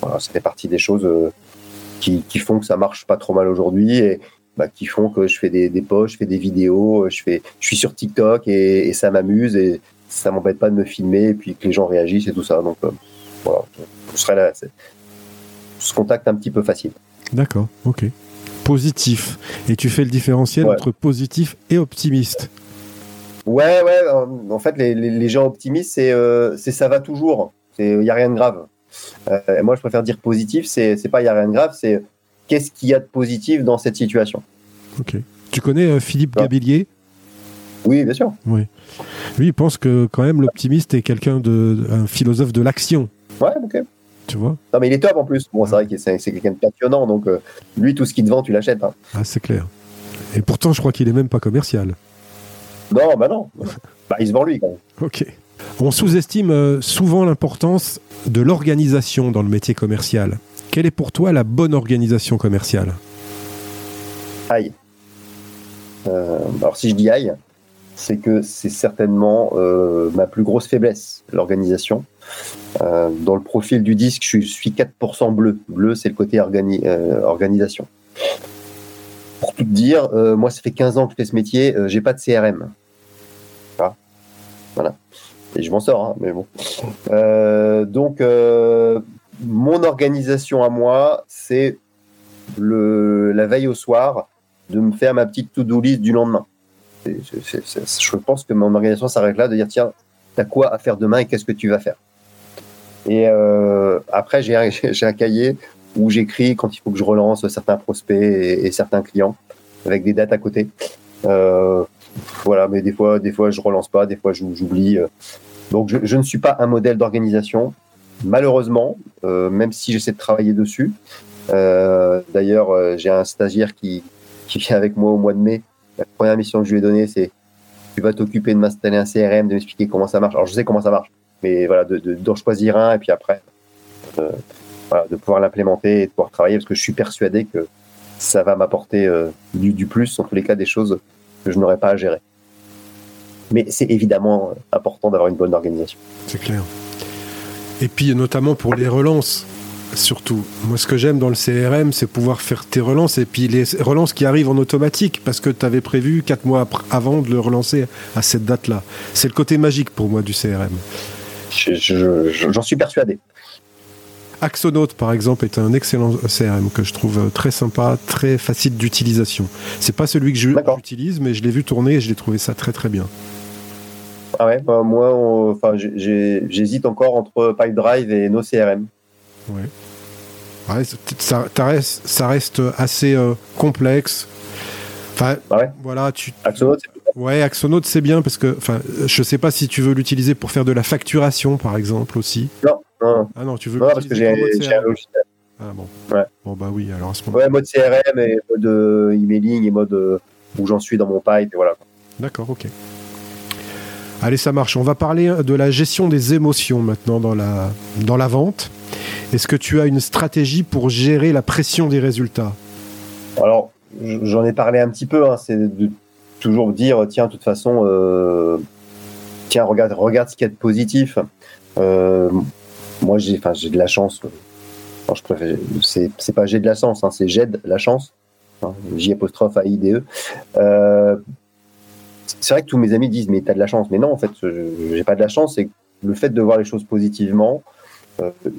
voilà, ça fait partie des choses euh, qui, qui, font que ça marche pas trop mal aujourd'hui et bah, qui font que je fais des, des posts, je fais des vidéos, je fais, je suis sur TikTok et, et ça m'amuse et ça m'embête pas de me filmer et puis que les gens réagissent et tout ça. Donc voilà, je serai là, ce contact un petit peu facile. D'accord, ok. Positif. Et tu fais le différentiel entre positif et optimiste? Ouais, ouais. En fait, les, gens optimistes, euh, c'est ça va toujours. Il n'y a rien de grave. Euh, moi, je préfère dire positif. C'est pas il n'y a rien de grave. C'est qu'est-ce qu'il y a de positif dans cette situation. Ok. Tu connais euh, Philippe Gabillier? Oui, bien sûr. Oui. Lui, il pense que quand même l'optimiste est quelqu'un de un philosophe de l'action. Ouais, ok. Tu vois? Non, mais il est top en plus. Bon, c'est vrai que c'est quelqu'un de passionnant, donc euh, lui, tout ce qu'il te vend, tu l'achètes. Hein. Ah, c'est clair. Et pourtant, je crois qu'il est même pas commercial. Non, bah non. bah, il se vend lui quand même. Ok. On sous-estime euh, souvent l'importance de l'organisation dans le métier commercial. Quelle est pour toi la bonne organisation commerciale? Aïe. Euh, alors si je dis aïe, c'est que c'est certainement ma plus grosse faiblesse, l'organisation. Euh, dans le profil du disque, je suis 4% bleu. Bleu, c'est le côté euh, organisation. Pour tout dire, euh, moi, ça fait 15 ans que je fais ce métier, j'ai pas de CRM. Voilà. Et je m'en sors, hein, mais bon. donc, mon organisation à moi, c'est la veille au soir de me faire ma petite to-do list du lendemain. Je pense que mon organisation s'arrête là, de dire tiens, t'as quoi à faire demain et qu'est-ce que tu vas faire? Et euh, après, j'ai un, cahier où j'écris quand il faut que je relance certains prospects et, certains clients avec des dates à côté. Euh, voilà, mais des fois, des fois, je relance pas, des fois, j'oublie. Donc, je, ne suis pas un modèle d'organisation, malheureusement, euh, même si j'essaie de travailler dessus. Euh, D'ailleurs, euh, j'ai un stagiaire qui, qui vient avec moi au mois de mai. La première mission que je lui ai donnée, c'est tu vas t'occuper de m'installer un CRM, de m'expliquer comment ça marche. Alors, je sais comment ça marche mais voilà, de, de, choisir un et puis après, euh, de pouvoir l'implémenter et de pouvoir travailler parce que je suis persuadé que ça va m'apporter euh, du, du, plus, en tous les cas, des choses que je n'aurais pas à gérer. Mais c'est évidemment important d'avoir une bonne organisation. C'est clair. Et puis, notamment pour les relances, surtout. Moi, ce que j'aime dans le CRM, c'est pouvoir faire tes relances et puis les relances qui arrivent en automatique parce que tu avais prévu 4 mois avant de le relancer à cette date-là. C'est le côté magique pour moi du CRM. J'en suis persuadé. Axonote, par exemple, est un excellent CRM que je trouve très sympa, très facile d'utilisation. C'est pas celui que j'utilise, mais je l'ai vu tourner et je l'ai trouvé ça très très bien. Ah ouais, bah moi, enfin, j'hésite encore entre PipeDrive et nos CRM. Ouais. Ouais ça, reste, ça, reste, assez euh, complexe. Enfin, ah ouais? voilà, tu. Axonote, Ouais, c'est bien parce que, enfin, je sais pas si tu veux l'utiliser pour faire de la facturation, par exemple, aussi. Non, non. Ah non, tu veux Non, parce que j'ai un logiciel. Ah bon. Ouais. Bon, bah oui, alors à ce moment Ouais, mode CRM et mode euh, emailing et mode euh, où j'en suis dans mon pipe, et voilà. D'accord, ok. Allez, ça marche. On va parler de la gestion des émotions maintenant dans la, dans la vente. Est-ce que tu as une stratégie pour gérer la pression des résultats? Alors, j'en ai parlé un petit peu. Hein, c'est de toujours dire tiens, de toute façon, euh, tiens, regarde, regarde ce qu'il y a de positif. Euh, moi, j'ai, enfin, j'ai de la chance. Enfin, je préfère, c'est, c'est pas j'ai de la chance, hein, c'est j'ai de la chance. Hein, J apostrophe A I D E. Euh, c'est vrai que tous mes amis disent mais t'as de la chance, mais non, en fait, j'ai pas de la chance. C'est le fait de voir les choses positivement.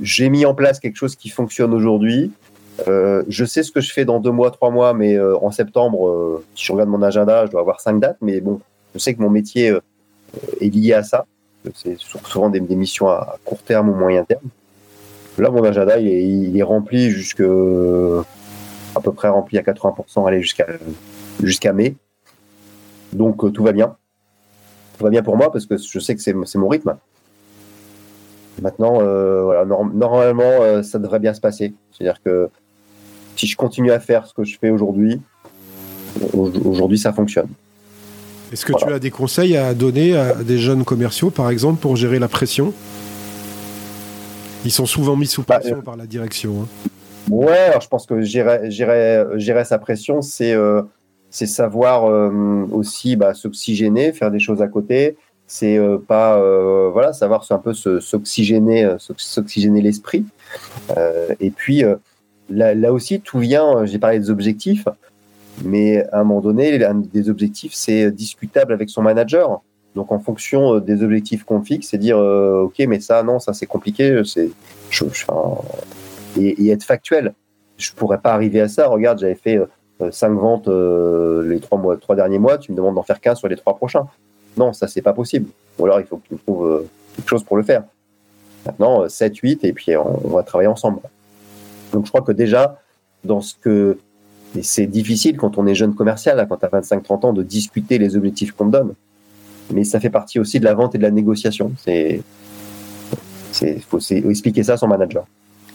J'ai mis en place quelque chose qui fonctionne aujourd'hui. Euh, je sais ce que je fais dans deux mois, trois mois, mais euh, en septembre, euh, si je regarde mon agenda, je dois avoir cinq dates. Mais bon, je sais que mon métier est lié à ça. C'est souvent des, missions à, court terme ou moyen terme. Là, mon agenda, il est, rempli jusque à peu près rempli à 80%, aller jusqu'à jusqu'à mai. Donc tout va bien. Tout va bien pour moi parce que je sais que c'est mon rythme. Maintenant, voilà, normalement, ça devrait bien se passer. C'est-à-dire que si je continue à faire ce que je fais aujourd'hui, aujourd'hui, ça fonctionne. Est-ce que tu as des conseils à donner à des jeunes commerciaux, par exemple, pour gérer la pression? Ils sont souvent mis sous bah, pression par la direction. Hein. Ouais, alors je pense que gérer, sa pression, c'est euh, savoir euh, aussi bah, s'oxygéner, faire des choses à côté. C'est euh, pas voilà, savoir un peu s'oxygéner, s'oxygéner l'esprit. et puis là, là, aussi, tout vient. J'ai parlé des objectifs. Mais à un moment donné, un des objectifs, c'est discutable avec son manager. Donc, en fonction euh, des objectifs qu'on fixe, c'est dire, euh, OK, mais ça, non, ça, c'est compliqué. C'est, et, être factuel. Je pourrais pas arriver à ça. Regarde, j'avais fait euh, cinq ventes les trois, mois, trois derniers mois. Tu me demandes d'en faire 15 sur les trois prochains. Non, ça, c'est pas possible. Ou alors, il faut que tu trouves quelque chose pour le faire. Maintenant, 7, 8, et puis on va travailler ensemble. Donc, je crois que déjà, dans ce que c'est difficile quand on est jeune commercial, quand tu as 25-30 ans, de discuter les objectifs qu'on te donne. Mais ça fait partie aussi de la vente et de la négociation. C'est, c'est, faut, expliquer ça à son manager.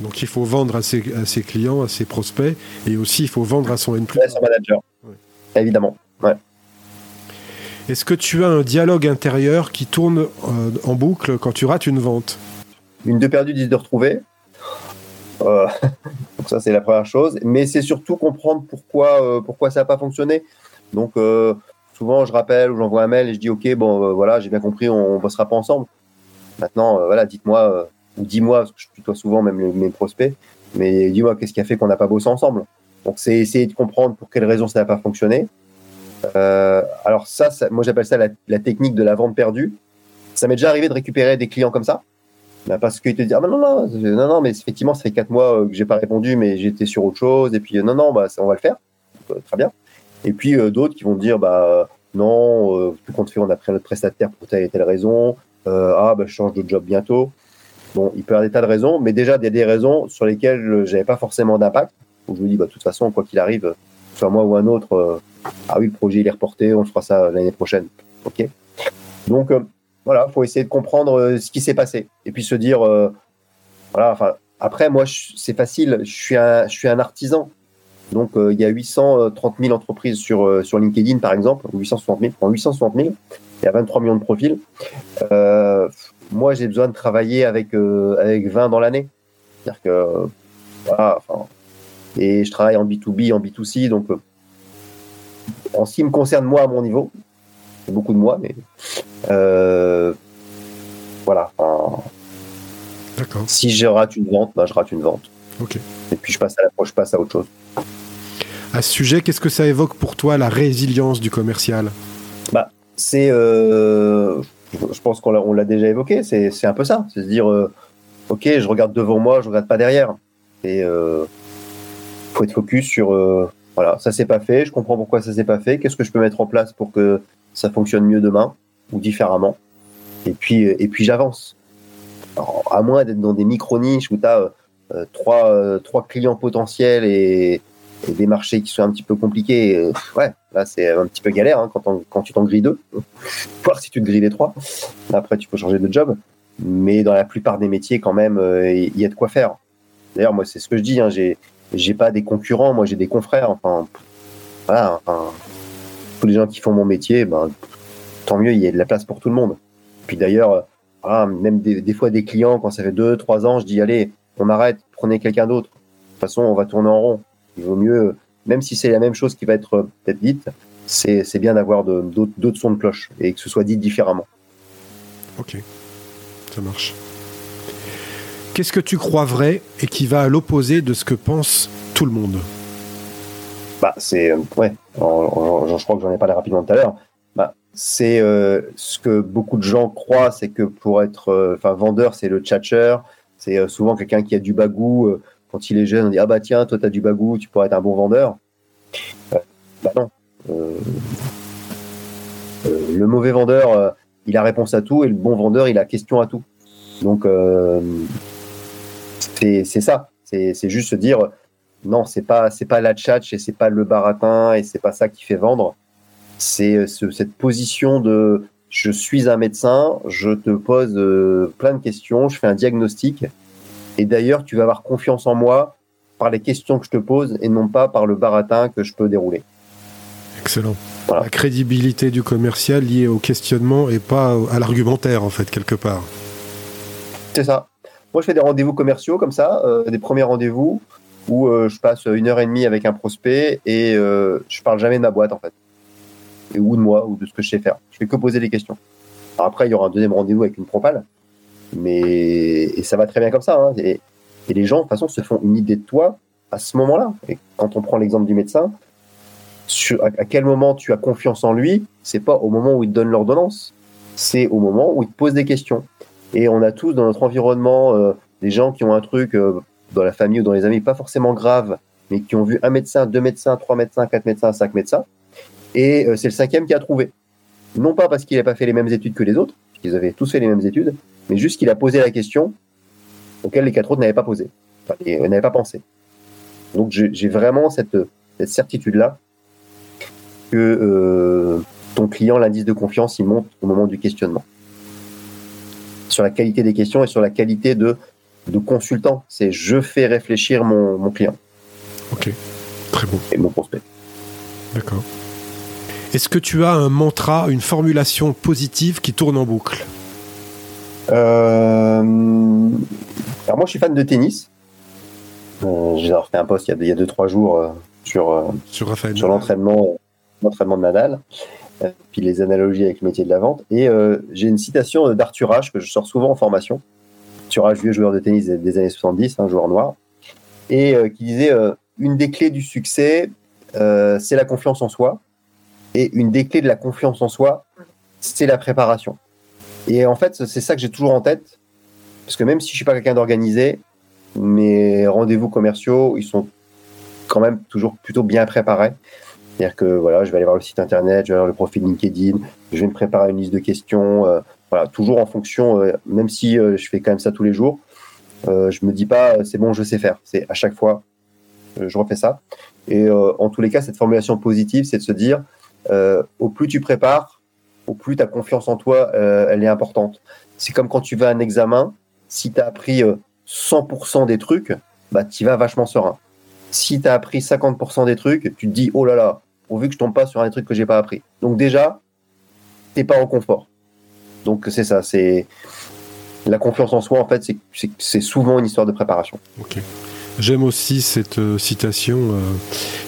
Donc il faut vendre à ses, à ses, clients, à ses prospects, et aussi il faut vendre à son N+. À son manager, évidemment. Ouais. Est-ce que tu as un dialogue intérieur qui tourne euh, en boucle quand tu rates une vente? Une de perdue, dix de retrouvée. Euh, donc ça, c'est la première chose. Mais c'est surtout comprendre pourquoi, euh, ça n'a pas fonctionné. Donc souvent, je rappelle ou j'envoie un mail et je dis, OK, bon, voilà, j'ai bien compris, on ne bossera pas ensemble. Maintenant, voilà, dites-moi, ou dis-moi, parce que je tutoie souvent même mes prospects, mais dis-moi, qu'est-ce qui a fait qu'on n'a pas bossé ensemble? Donc c'est essayer de comprendre pour quelles raisons ça n'a pas fonctionné. Alors ça, moi j'appelle ça la, technique de la vente perdue. Ça m'est déjà arrivé de récupérer des clients comme ça bah, parce qu'ils te disent ah, non, non, non, non, mais effectivement, ça fait quatre mois euh, que j'ai pas répondu, mais j'étais sur autre chose. Et puis, euh, non, non, bah, on va le faire. Euh, très bien. Et puis, d'autres qui vont dire bah, non, tout compte fait, on a pris notre prestataire pour telle et telle raison. ah, bah, je change de job bientôt. Bon, il peut y avoir des tas de raisons, mais déjà, il y a des raisons sur lesquelles j'avais pas forcément d'impact. Où je me dis, bah, de toute façon, quoi qu'il arrive, soit moi ou un autre, ah oui, le projet il est reporté, on fera ça l'année prochaine. Ok. Donc, voilà, faut essayer de comprendre euh, ce qui s'est passé et puis se dire, euh, voilà. Après, moi, c'est facile. Je suis un, artisan. Donc, euh, il y a 830 000 entreprises sur, sur LinkedIn, par exemple, 860 000, 860 000. Il y a 23 millions de profils. moi, j'ai besoin de travailler avec, avec 20 dans l'année. C'est-à-dire que, et je travaille en B2B, en B2C. Donc, en ce qui me concerne, moi, à mon niveau, beaucoup de moi, mais euh, voilà. Si je rate une vente, bah, je rate une vente. Et puis je passe à la je passe à autre chose. À ce sujet, qu'est-ce que ça évoque pour toi la résilience du commercial? Bah, c'est, euh, je pense qu'on l'a, déjà évoqué. C'est, un peu ça, c'est se dire, euh, ok, je regarde devant moi, je regarde pas derrière. Et faut être focus sur, voilà, ça s'est pas fait. Je comprends pourquoi ça s'est pas fait. Qu'est-ce que je peux mettre en place pour que ça fonctionne mieux demain ou différemment. Et puis, euh, et puis j'avance. À moins d'être dans des micro-niches où tu as euh, trois, euh, trois clients potentiels et, des marchés qui sont un petit peu compliqués, ouais, là c'est un petit peu galère hein, quand, quand, tu t'en grilles deux. Voir si tu te grilles les trois. Après, tu peux changer de job. Mais dans la plupart des métiers, quand même, il y a de quoi faire. D'ailleurs, moi, c'est ce que je dis. Hein, j'ai, j'ai pas des concurrents, moi, j'ai des confrères. Enfin, voilà. Tous les gens qui font mon métier, ben, tant mieux, il y a de la place pour tout le monde. Puis d'ailleurs, ah, même des, fois des clients, quand ça fait deux, trois ans, je dis allez, on arrête, prenez quelqu'un d'autre. De toute façon, on va tourner en rond. Il vaut mieux, même si c'est la même chose qui va être euh, peut-être dite, c'est bien d'avoir d'autres sons de cloche et que ce soit dit différemment. Ok, ça marche. Qu'est-ce que tu crois vrai et qui va à l'opposé de ce que pense tout le monde bah, c'est euh, ouais, je crois que j'en ai parlé rapidement tout à l'heure. Bah, c'est euh, ce que beaucoup de gens croient, c'est que pour être, euh, enfin, vendeur, c'est le tchatcher, c'est souvent quelqu'un qui a du bagou. quand il est jeune, on dit ah bah tiens, toi tu as du bagou, tu pourrais être un bon vendeur. bah non. le mauvais vendeur, il a réponse à tout, et le bon vendeur, il a question à tout. Donc c'est ça. C'est juste se dire non, c'est pas c'est pas la tchatch et c'est pas le baratin et c'est pas ça qui fait vendre. C'est euh, cette position de je suis un médecin, je te pose euh, plein de questions, je fais un diagnostic. Et d'ailleurs, tu vas avoir confiance en moi par les questions que je te pose et non pas par le baratin que je peux dérouler. Excellent. La crédibilité du commercial liée au questionnement et pas à l'argumentaire, en fait, quelque part. C'est ça. Moi, je fais des rendez-vous commerciaux comme ça, euh, des premiers rendez-vous où euh, je passe une heure et demie avec un prospect et euh, je parle jamais de ma boîte, en fait. Ou de moi, ou de ce que je sais faire. Je fais que poser des questions. après, il y aura un deuxième rendez-vous avec une propale. Mais et ça va très bien comme ça. Hein. Et, et les gens, de toute façon, se font une idée de toi à ce moment-là. Et quand on prend l'exemple du médecin, à, quel moment tu as confiance en lui, c'est pas au moment où il te donne l'ordonnance, c'est au moment où il te pose des questions. Et on a tous dans notre environnement euh, des gens qui ont un truc euh, dans la famille ou dans les amis pas forcément grave, mais qui ont vu un médecin, deux médecins, trois médecins, quatre médecins, cinq médecins, et euh, c'est le cinquième qui a trouvé. Non pas parce qu'il n'a pas fait les mêmes études que les autres, qu'ils avaient tous fait les mêmes études, mais juste qu'il a posé la question auquel les quatre autres n'avaient pas posé, enfin, n'avaient pas pensé. Donc j'ai vraiment cette, cette certitude-là que ton client, l'indice de confiance, il monte au moment du questionnement. Sur la qualité des questions et sur la qualité de, de consultant. C'est je fais réfléchir mon, mon client. Ok, très bon. Et mon prospect. D'accord. Est-ce que tu as un mantra, une formulation positive qui tourne en boucle? Euh... Alors moi, je suis fan de tennis. Euh, J'ai refait un post il y a 2-3 jours euh, sur, sur, sur l'entraînement de Nadal, puis les analogies avec le métier de la vente. Et euh, j'ai une citation d'Arthur H que je sors souvent en formation. Arthur H, vieux joueur de tennis des, années 70, un joueur noir, et euh, qui disait une des clés du succès, c'est la confiance en soi, et une des clés de la confiance en soi, c'est la préparation. Et en fait, c'est ça que j'ai toujours en tête, parce que même si je suis pas quelqu'un d'organisé, mes rendez-vous commerciaux, ils sont quand même toujours plutôt bien préparés. C'est-à-dire que voilà, je vais aller voir le site internet, je vais voir le profil LinkedIn, je vais me préparer une liste de questions, euh, voilà, toujours en fonction, euh, même si euh, je fais quand même ça tous les jours, je me dis pas c'est bon, je sais faire. C'est à chaque fois, je refais ça. Et en tous les cas, cette formulation positive, c'est de se dire, au plus tu prépares, au plus ta confiance en toi, elle est importante. C'est comme quand tu vas à un examen, si tu as appris 100% des trucs, bah, tu vas vachement serein. Si tu as appris 50% des trucs, tu te dis, oh là là, pourvu que je tombe pas sur un truc que j'ai pas appris. Donc déjà, t'es pas en confort. Donc c'est ça, c'est la confiance en soi en fait, c'est souvent une histoire de préparation. Ok. J'aime aussi cette euh, citation euh,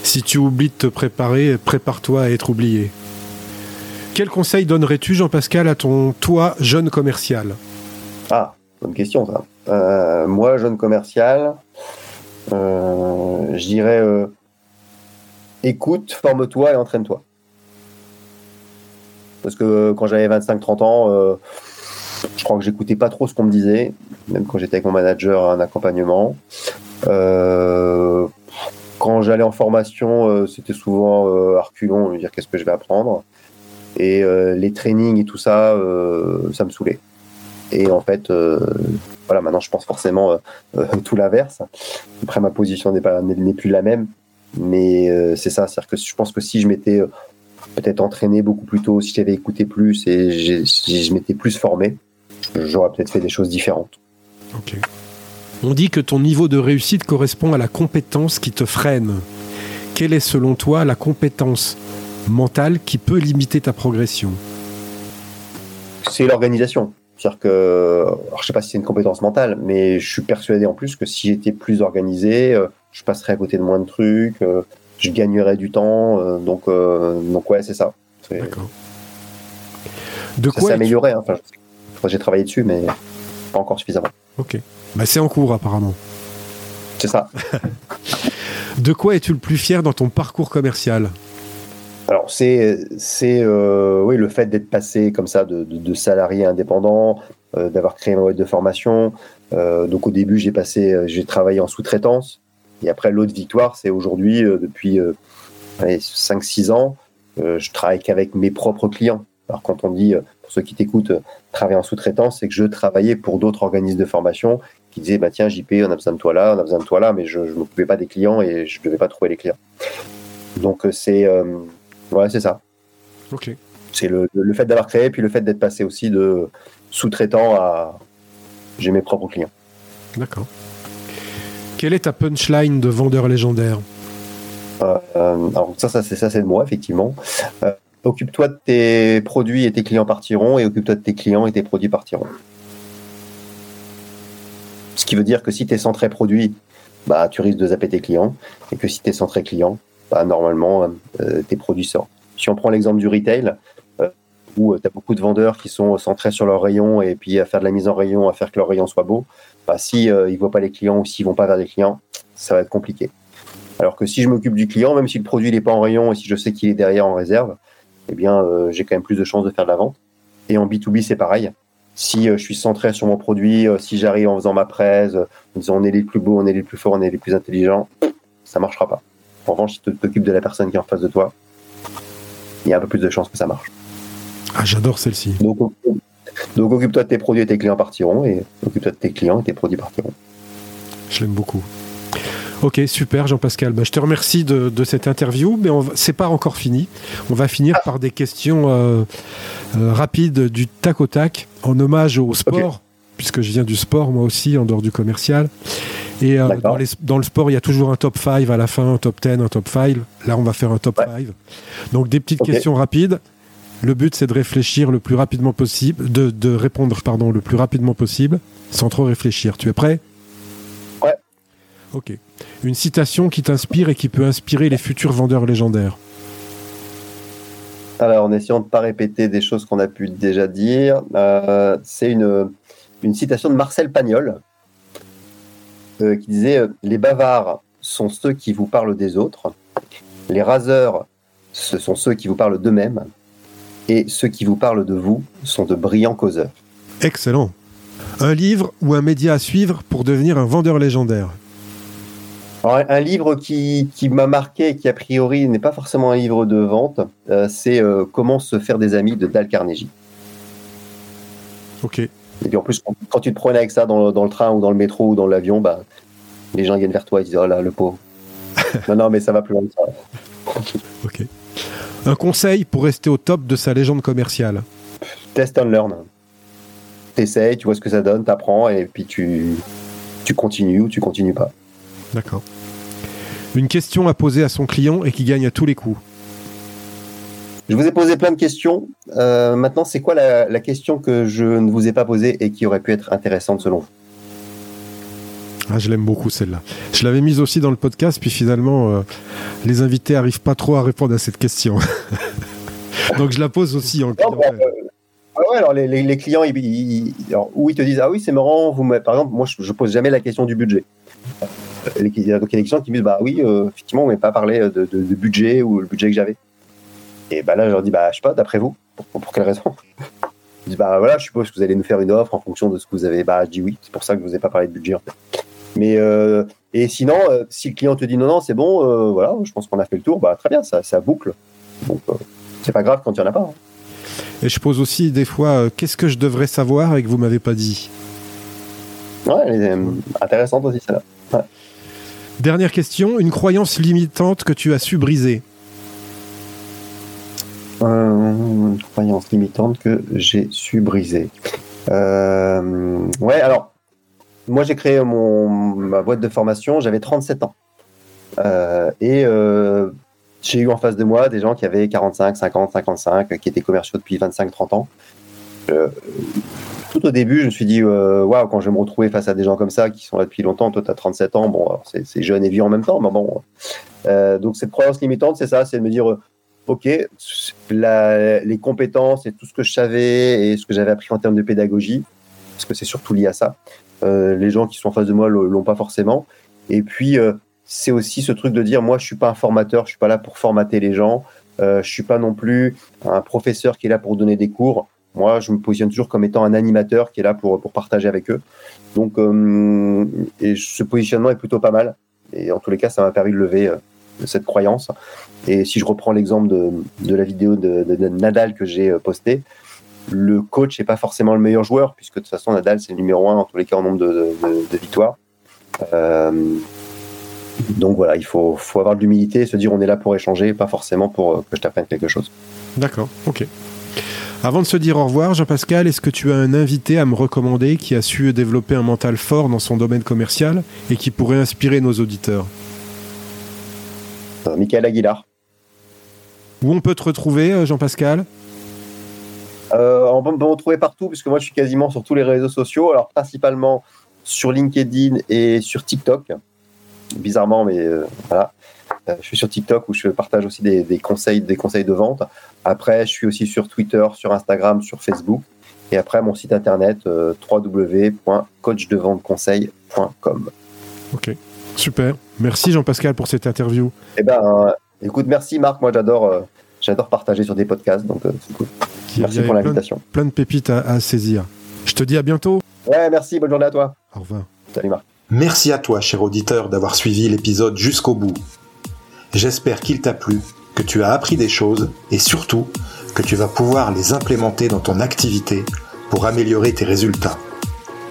si tu oublies de te préparer, prépare-toi à être oublié. Quel conseil donnerais-tu, Jean-Pascal, à ton toi jeune commercial? Ah, bonne question ça. Euh, moi, jeune commercial, je dirais écoute, forme-toi et entraîne-toi. Parce que quand j'avais 25-30 ans, euh, je crois que j'écoutais pas trop ce qu'on me disait, même quand j'étais avec mon manager à un accompagnement. Euh, quand j'allais en formation, euh, c'était souvent à reculons, me dire qu'est-ce que je vais apprendre. Et les trainings et tout ça, ça me saoulait. Et en fait, voilà, maintenant je pense forcément tout l'inverse. Après, ma position n'est plus la même, mais euh, c'est ça, c'est-à-dire que je pense que si je m'étais euh, peut-être entraîné beaucoup plus tôt, si j'avais écouté plus et si je m'étais plus formé, j'aurais peut-être fait des choses différentes. Ok. On dit que ton niveau de réussite correspond à la compétence qui te freine. Quelle est selon toi la compétence mentale qui peut limiter ta progression? C'est l'organisation. C'est-à-dire que, alors je sais pas si c'est une compétence mentale, mais je suis persuadé en plus que si j'étais plus organisé, euh, je passerais à côté de moins de trucs, euh, je gagnerais du temps. Euh, donc, donc ouais, c'est ça. D'accord. De ça s'est amélioré. Hein. Enfin, j'ai travaillé dessus, mais pas encore suffisamment. Ok. Bah, c'est en cours apparemment. C'est ça. de quoi es-tu le plus fier dans ton parcours commercial? Alors c'est c'est oui le fait d'être passé comme ça de, de, salarié indépendant, d'avoir créé ma boîte de formation. donc au début j'ai passé j'ai travaillé en sous-traitance. Et après, l'autre victoire, c'est aujourd'hui, euh, depuis 5-6 euh, ans, euh, je travaille qu'avec mes propres clients. Alors quand on dit, pour ceux qui t'écoutent, travailler en sous-traitance, c'est que je travaillais pour d'autres organismes de formation qui disaient, bah, tiens, JP, on a besoin de toi là, on a besoin de toi là, mais je ne m'occupais pas des clients et je ne devais pas trouver les clients. Donc c'est voilà, c'est ça. Ok. C'est le, le, fait d'avoir créé, puis le fait d'être passé aussi de sous-traitant à j'ai mes propres clients. D'accord. Quelle est ta punchline de vendeur légendaire? Euh, Alors ça, ça c'est ça, c'est de moi effectivement. Euh, occupe-toi de tes produits et tes clients partiront, et occupe-toi de tes clients et tes produits partiront. Ce qui veut dire que si tu es centré produit, bah, tu risques de zapper tes clients, et que si tu es centré client, bah, normalement, euh, tes produits sortent. Si on prend l'exemple du retail, où tu as beaucoup de vendeurs qui sont centrés sur leur rayon et puis à faire de la mise en rayon, à faire que leur rayon soit beau, bah, si euh, ils voient pas les clients ou s'ils vont pas vers des clients, ça va être compliqué. Alors que si je m'occupe du client, même si le produit n'est pas en rayon et si je sais qu'il est derrière en réserve, eh bien euh, j'ai quand même plus de chances de faire de la vente. Et en B2B, c'est pareil. Si euh, je suis centré sur mon produit, si j'arrive en faisant ma presse, en disant on est les plus beaux, on est les plus forts, on est les plus intelligents, ça marchera pas. En revanche, si tu t'occupes de la personne qui est en face de toi, il y a un peu plus de chances que ça marche. Ah, j'adore celle-ci. Donc, donc occupe-toi de tes produits et tes clients partiront, et occupe-toi de tes clients et tes produits partiront. Je l'aime beaucoup. Ok, super Jean-Pascal. Bah, je te remercie de, cette interview, mais c'est pas encore fini. On va finir par des questions euh, euh, rapides du tac au tac, en hommage au sport, puisque je viens du sport moi aussi, en dehors du commercial. Et euh, dans, le sport, il y a toujours un top 5 à la fin, un top 10, un top 5. Là, on va faire un top 5. Donc des petites questions rapides. Le but, c'est de réfléchir le plus rapidement possible, de, répondre pardon, le plus rapidement possible, sans trop réfléchir. Tu es prêt? Ouais. Ok. Une citation qui t'inspire et qui peut inspirer les futurs vendeurs légendaires. Alors, en essayant de ne pas répéter des choses qu'on a pu déjà dire, euh, c'est une, une citation de Marcel Pagnol euh, qui disait euh, Les bavards sont ceux qui vous parlent des autres, les raseurs, ce sont ceux qui vous parlent d'eux-mêmes, et ceux qui vous parlent de vous sont de brillants causeurs. Excellent. Un livre ou un média à suivre pour devenir un vendeur légendaire un livre qui, m'a marqué et qui a priori n'est pas forcément un livre de vente, euh, c'est euh, Comment se faire des amis de Dal Carnegie. Ok. Et puis en plus, quand tu te prenais avec ça dans le, train ou dans le métro ou dans l'avion, bah, les gens viennent vers toi et disent Oh là, le pauvre. non, non, mais ça va plus loin que ça. ok. Un conseil pour rester au top de sa légende commerciale? Test and learn. T'essayes, tu vois ce que ça donne, t'apprends et puis tu, tu continues ou tu continues pas. D'accord. Une question à poser à son client et qui gagne à tous les coups. Je vous ai posé plein de questions. Euh, maintenant, c'est quoi la, la, question que je ne vous ai pas posée et qui aurait pu être intéressante selon vous? Ah, je l'aime beaucoup celle-là. Je l'avais mise aussi dans le podcast, puis finalement, euh, les invités n'arrivent pas trop à répondre à cette question. Donc je la pose aussi en bah, euh, ah ouais, alors les, clients, ils, ils, ils te disent Ah oui, c'est marrant, vous par exemple, moi je, ne pose jamais la question du budget. Euh, donc il y a des clients qui me disent Bah oui, effectivement, on ne m'a pas parlé de, budget ou le budget que j'avais. Et bah là, je leur dis Bah je sais pas, d'après vous, pour, quelle raison? Ils disent Bah voilà, je suppose que vous allez nous faire une offre en fonction de ce que vous avez. Bah je dis oui, c'est pour ça que je vous ai pas parlé de budget en fait. Mais euh, et sinon, euh, si le client te dit non, non, c'est bon, euh, voilà, je pense qu'on a fait le tour, bah très bien, ça, ça boucle. Donc c'est pas grave quand il n'y en a pas. Hein. Et je pose aussi des fois, qu'est-ce que je devrais savoir et que vous m'avez pas dit? Ouais, elle est intéressante aussi celle-là. Dernière question, une croyance limitante que tu as su briser? Une croyance limitante que j'ai su briser. ouais, alors moi, j'ai créé ma boîte de formation, j'avais 37 ans. Euh, et euh, j'ai eu en face de moi des gens qui avaient 45, 50, 55, qui étaient commerciaux depuis 25, 30 ans. Euh, tout au début, je me suis dit, waouh, quand je vais me retrouver face à des gens comme ça, qui sont là depuis longtemps, toi, tu as 37 ans, bon, c'est jeune et vieux en même temps, mais bon. donc, cette croyance limitante, c'est ça, c'est de me dire, OK, les compétences et tout ce que je savais et ce que j'avais appris en termes de pédagogie, parce que c'est surtout lié à ça, euh, les gens qui sont en face de moi l'ont pas forcément. Et puis, euh, c'est aussi ce truc de dire, moi, je suis pas un formateur, je suis pas là pour formater les gens, euh, je suis pas non plus un professeur qui est là pour donner des cours. Moi, je me positionne toujours comme étant un animateur qui est là pour, pour partager avec eux. Donc, et ce positionnement est plutôt pas mal. Et en tous les cas, ça m'a permis de lever cette croyance. Et si je reprends l'exemple de, la vidéo de, Nadal que j'ai postée, le coach n'est pas forcément le meilleur joueur, puisque de toute façon, Nadal, c'est le numéro un en tous les cas en nombre de, victoires. Euh, donc voilà, il faut, avoir de l'humilité se dire on est là pour échanger, pas forcément pour euh, que je t'apprenne quelque chose. D'accord, ok. Avant de se dire au revoir, Jean-Pascal, est-ce que tu as un invité à me recommander qui a su développer un mental fort dans son domaine commercial et qui pourrait inspirer nos auditeurs? euh, Michael Aguilar. Où on peut te retrouver, euh, Jean-Pascal? Euh, On peut me retrouver partout, puisque moi je suis quasiment sur tous les réseaux sociaux, alors principalement sur LinkedIn et sur TikTok. Bizarrement, mais voilà. Je suis sur TikTok où je partage aussi des, conseils, des conseils de vente. Après, je suis aussi sur Twitter, sur Instagram, sur Facebook. Et après, mon site internet euh, www.coachdeventconseil.com. Ok, super. Merci Jean-Pascal pour cette interview. Eh ben, euh, écoute, merci Marc. Moi, j'adore, euh, j'adore partager sur des podcasts, donc c'est cool. Merci pour l'invitation. Plein, de pépites à, saisir. Je te dis à bientôt. Ouais, merci. Bonne journée à toi. Au revoir. Salut Marc. Merci à toi, cher auditeur, d'avoir suivi l'épisode jusqu'au bout. J'espère qu'il t'a plu, que tu as appris des choses et surtout que tu vas pouvoir les implémenter dans ton activité pour améliorer tes résultats.